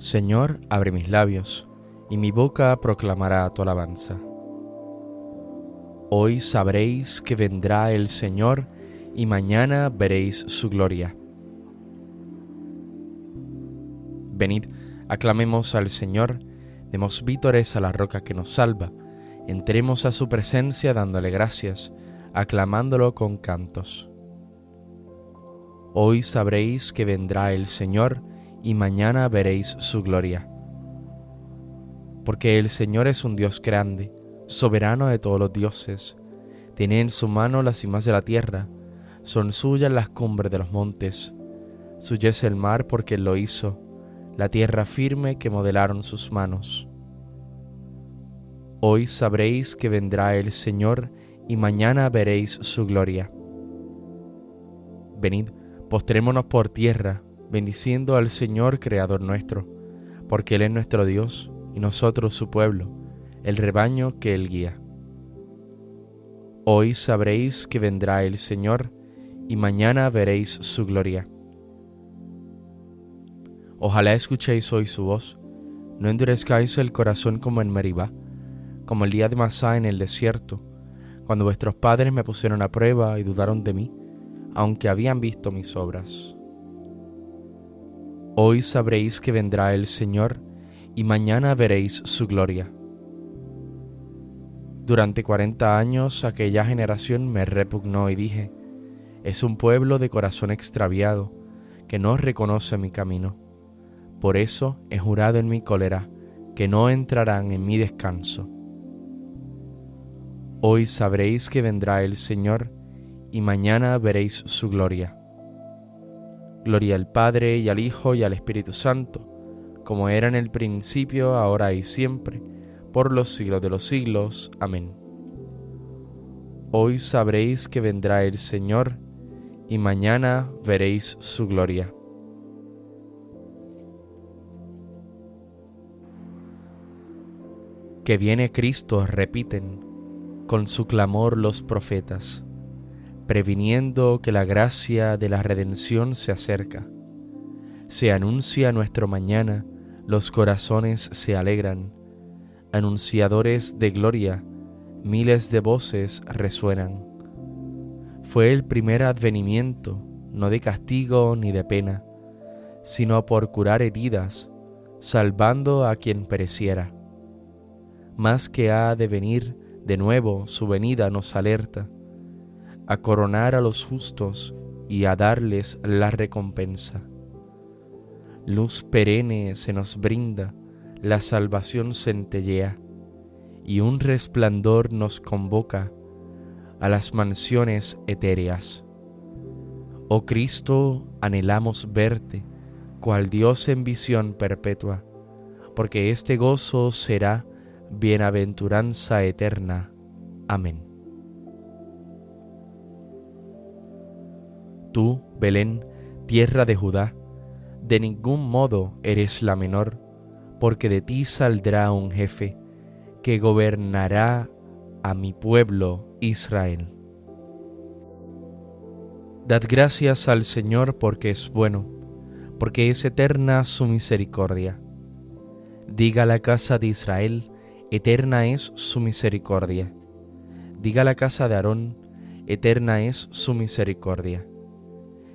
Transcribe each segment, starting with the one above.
Señor, abre mis labios, y mi boca proclamará tu alabanza. Hoy sabréis que vendrá el Señor, y mañana veréis su gloria. Venid, aclamemos al Señor, demos vítores a la roca que nos salva, entremos a su presencia dándole gracias, aclamándolo con cantos. Hoy sabréis que vendrá el Señor, y mañana veréis su gloria. Porque el Señor es un Dios grande, soberano de todos los dioses. Tiene en su mano las cimas de la tierra, son suyas las cumbres de los montes. Suyo es el mar porque él lo hizo, la tierra firme que modelaron sus manos. Hoy sabréis que vendrá el Señor y mañana veréis su gloria. Venid, postrémonos por tierra bendiciendo al Señor Creador nuestro, porque Él es nuestro Dios y nosotros su pueblo, el rebaño que Él guía. Hoy sabréis que vendrá el Señor y mañana veréis su gloria. Ojalá escuchéis hoy su voz, no endurezcáis el corazón como en Meribá, como el día de Masá en el desierto, cuando vuestros padres me pusieron a prueba y dudaron de mí, aunque habían visto mis obras. Hoy sabréis que vendrá el Señor y mañana veréis su gloria. Durante cuarenta años aquella generación me repugnó y dije, es un pueblo de corazón extraviado que no reconoce mi camino. Por eso he jurado en mi cólera que no entrarán en mi descanso. Hoy sabréis que vendrá el Señor y mañana veréis su gloria. Gloria al Padre y al Hijo y al Espíritu Santo, como era en el principio, ahora y siempre, por los siglos de los siglos. Amén. Hoy sabréis que vendrá el Señor, y mañana veréis su gloria. Que viene Cristo, repiten, con su clamor los profetas previniendo que la gracia de la redención se acerca. Se anuncia nuestro mañana, los corazones se alegran, anunciadores de gloria, miles de voces resuenan. Fue el primer advenimiento, no de castigo ni de pena, sino por curar heridas, salvando a quien pereciera. Más que ha de venir de nuevo, su venida nos alerta a coronar a los justos y a darles la recompensa. Luz perenne se nos brinda, la salvación centellea, y un resplandor nos convoca a las mansiones etéreas. Oh Cristo, anhelamos verte, cual Dios en visión perpetua, porque este gozo será bienaventuranza eterna. Amén. Tú, Belén, tierra de Judá, de ningún modo eres la menor, porque de ti saldrá un jefe que gobernará a mi pueblo Israel. Dad gracias al Señor porque es bueno, porque es eterna su misericordia. Diga la casa de Israel, eterna es su misericordia. Diga la casa de Aarón, eterna es su misericordia.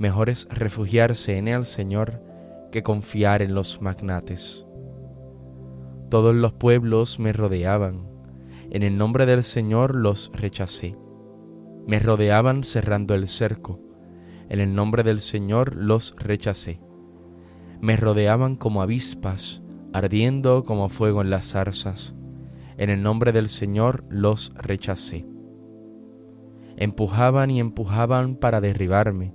mejor es refugiarse en el Señor que confiar en los magnates. Todos los pueblos me rodeaban, en el nombre del Señor los rechacé. Me rodeaban cerrando el cerco, en el nombre del Señor los rechacé. Me rodeaban como avispas, ardiendo como fuego en las zarzas, en el nombre del Señor los rechacé. Empujaban y empujaban para derribarme,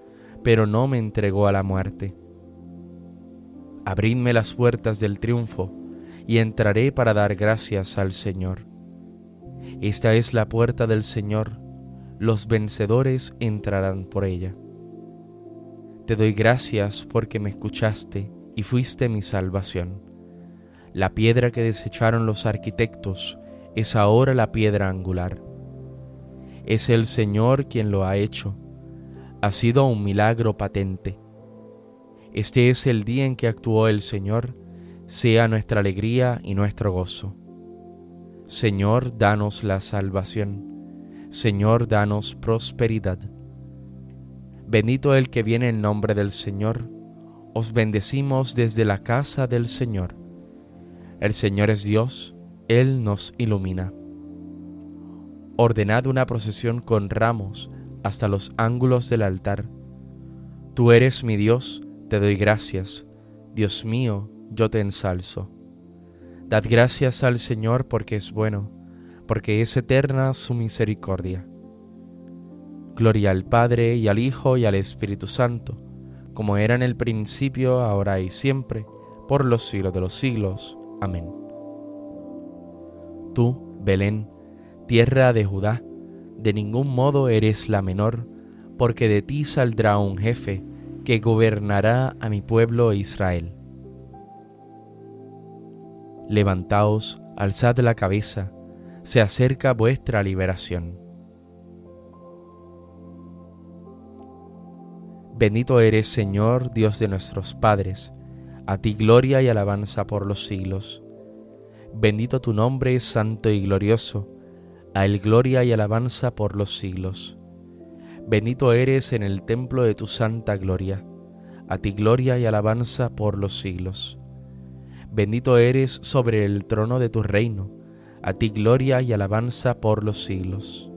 pero no me entregó a la muerte. Abridme las puertas del triunfo, y entraré para dar gracias al Señor. Esta es la puerta del Señor, los vencedores entrarán por ella. Te doy gracias porque me escuchaste y fuiste mi salvación. La piedra que desecharon los arquitectos es ahora la piedra angular. Es el Señor quien lo ha hecho. Ha sido un milagro patente. Este es el día en que actuó el Señor, sea nuestra alegría y nuestro gozo. Señor, danos la salvación. Señor, danos prosperidad. Bendito el que viene en nombre del Señor. Os bendecimos desde la casa del Señor. El Señor es Dios, Él nos ilumina. Ordenad una procesión con ramos hasta los ángulos del altar. Tú eres mi Dios, te doy gracias. Dios mío, yo te ensalzo. Dad gracias al Señor porque es bueno, porque es eterna su misericordia. Gloria al Padre y al Hijo y al Espíritu Santo, como era en el principio, ahora y siempre, por los siglos de los siglos. Amén. Tú, Belén, tierra de Judá, de ningún modo eres la menor, porque de ti saldrá un jefe que gobernará a mi pueblo Israel. Levantaos, alzad la cabeza, se acerca vuestra liberación. Bendito eres, Señor, Dios de nuestros padres, a ti gloria y alabanza por los siglos. Bendito tu nombre, santo y glorioso, a gloria y alabanza por los siglos. Bendito eres en el templo de tu santa gloria, a ti gloria y alabanza por los siglos. Bendito eres sobre el trono de tu reino, a ti gloria y alabanza por los siglos.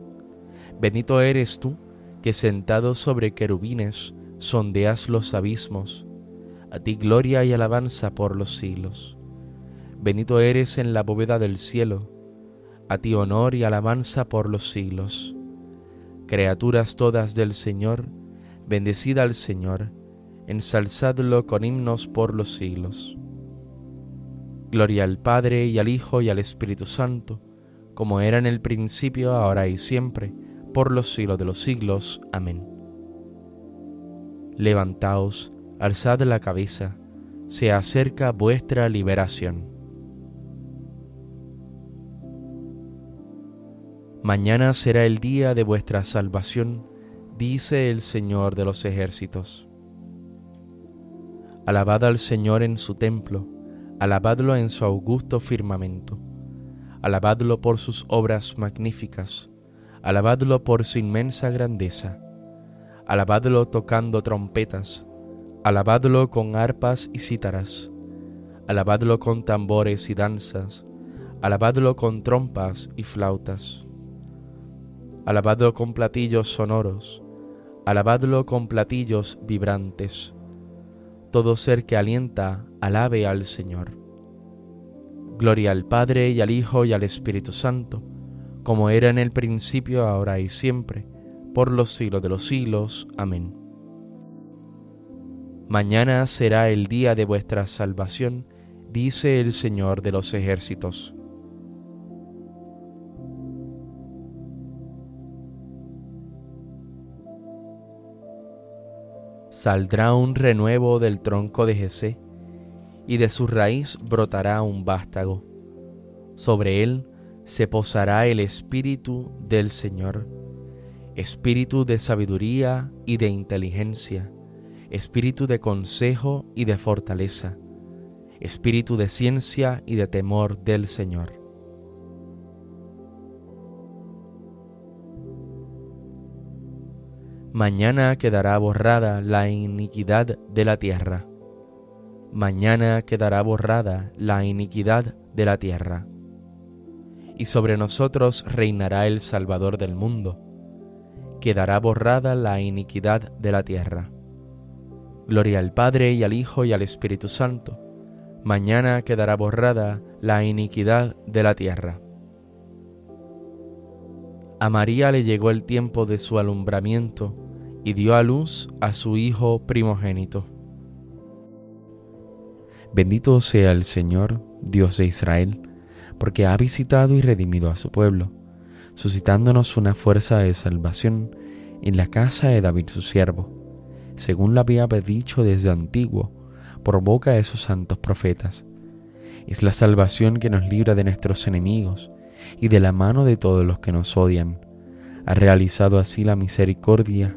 Bendito eres tú, que sentado sobre querubines sondeas los abismos, a ti gloria y alabanza por los siglos. Bendito eres en la bóveda del cielo, a ti honor y alabanza por los siglos. Criaturas todas del Señor, bendecida al Señor, ensalzadlo con himnos por los siglos. Gloria al Padre y al Hijo y al Espíritu Santo, como era en el principio, ahora y siempre, por los siglos de los siglos. Amén. Levantaos, alzad la cabeza, se acerca vuestra liberación. Mañana será el día de vuestra salvación, dice el Señor de los ejércitos. Alabad al Señor en su templo alabadlo en su augusto firmamento, alabadlo por sus obras magníficas, alabadlo por su inmensa grandeza, alabadlo tocando trompetas, alabadlo con arpas y cítaras, alabadlo con tambores y danzas, alabadlo con trompas y flautas, alabadlo con platillos sonoros, alabadlo con platillos vibrantes todo ser que alienta, alabe al Señor. Gloria al Padre y al Hijo y al Espíritu Santo, como era en el principio, ahora y siempre, por los siglos de los siglos. Amén. Mañana será el día de vuestra salvación, dice el Señor de los ejércitos. Saldrá un renuevo del tronco de Jesé, y de su raíz brotará un vástago. Sobre él se posará el Espíritu del Señor, Espíritu de sabiduría y de inteligencia, Espíritu de consejo y de fortaleza, Espíritu de ciencia y de temor del Señor Mañana quedará borrada la iniquidad de la tierra. mañana quedará borrada la iniquidad de la tierra, y sobre nosotros reinará el Salvador del mundo. Quedará borrada la iniquidad de la tierra. Gloria al Padre y al Hijo y al Espíritu Santo. Mañana quedará borrada la iniquidad de la tierra. A María le llegó el tiempo de su alumbramiento y dio a luz a su Hijo primogénito. Bendito sea el Señor, Dios de Israel, porque ha visitado y redimido a su pueblo, suscitándonos una fuerza de salvación en la casa de David su siervo, según lo había dicho desde antiguo, por boca de sus santos profetas. Es la salvación que nos libra de nuestros enemigos y de la mano de todos los que nos odian. Ha realizado así la misericordia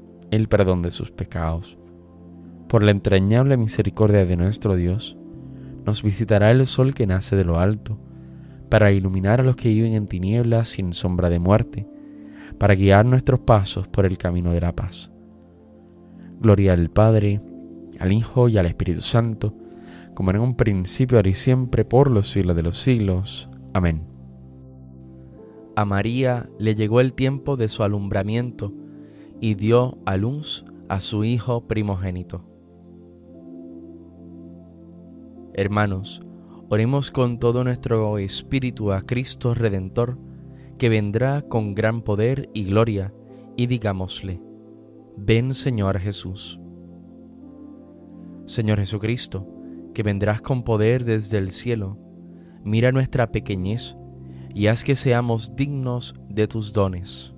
el perdón de sus pecados. Por la entrañable misericordia de nuestro Dios, nos visitará el sol que nace de lo alto, para iluminar a los que viven en tinieblas sin sombra de muerte, para guiar nuestros pasos por el camino de la paz. Gloria al Padre, al Hijo y al Espíritu Santo, como en un principio, ahora y siempre, por los siglos de los siglos. Amén. A María le llegó el tiempo de su alumbramiento y dio a luz a su Hijo primogénito. Hermanos, oremos con todo nuestro espíritu a Cristo Redentor, que vendrá con gran poder y gloria, y digámosle, ven Señor Jesús. Señor Jesucristo, que vendrás con poder desde el cielo, mira nuestra pequeñez y haz que seamos dignos de tus dones.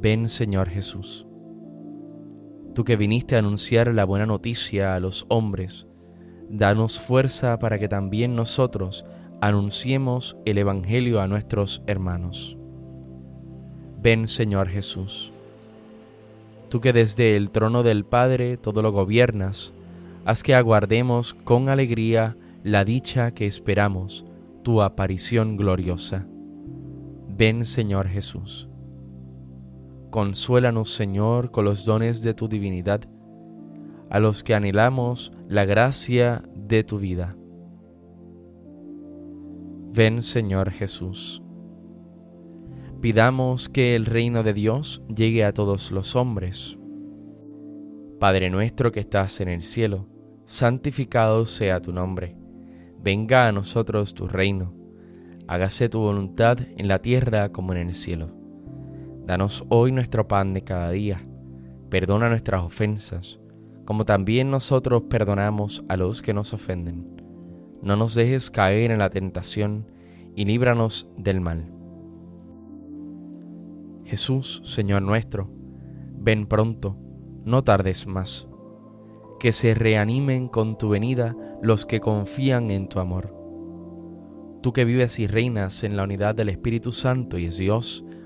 Ven Señor Jesús. Tú que viniste a anunciar la buena noticia a los hombres, danos fuerza para que también nosotros anunciemos el Evangelio a nuestros hermanos. Ven Señor Jesús. Tú que desde el trono del Padre todo lo gobiernas, haz que aguardemos con alegría la dicha que esperamos, tu aparición gloriosa. Ven Señor Jesús. Consuélanos Señor con los dones de tu divinidad a los que anhelamos la gracia de tu vida. Ven Señor Jesús. Pidamos que el reino de Dios llegue a todos los hombres. Padre nuestro que estás en el cielo, santificado sea tu nombre. Venga a nosotros tu reino. Hágase tu voluntad en la tierra como en el cielo. Danos hoy nuestro pan de cada día. Perdona nuestras ofensas como también nosotros perdonamos a los que nos ofenden. No nos dejes caer en la tentación y líbranos del mal. Jesús, Señor nuestro, ven pronto, no tardes más. Que se reanimen con tu venida los que confían en tu amor. Tú que vives y reinas en la unidad del Espíritu Santo y es Dios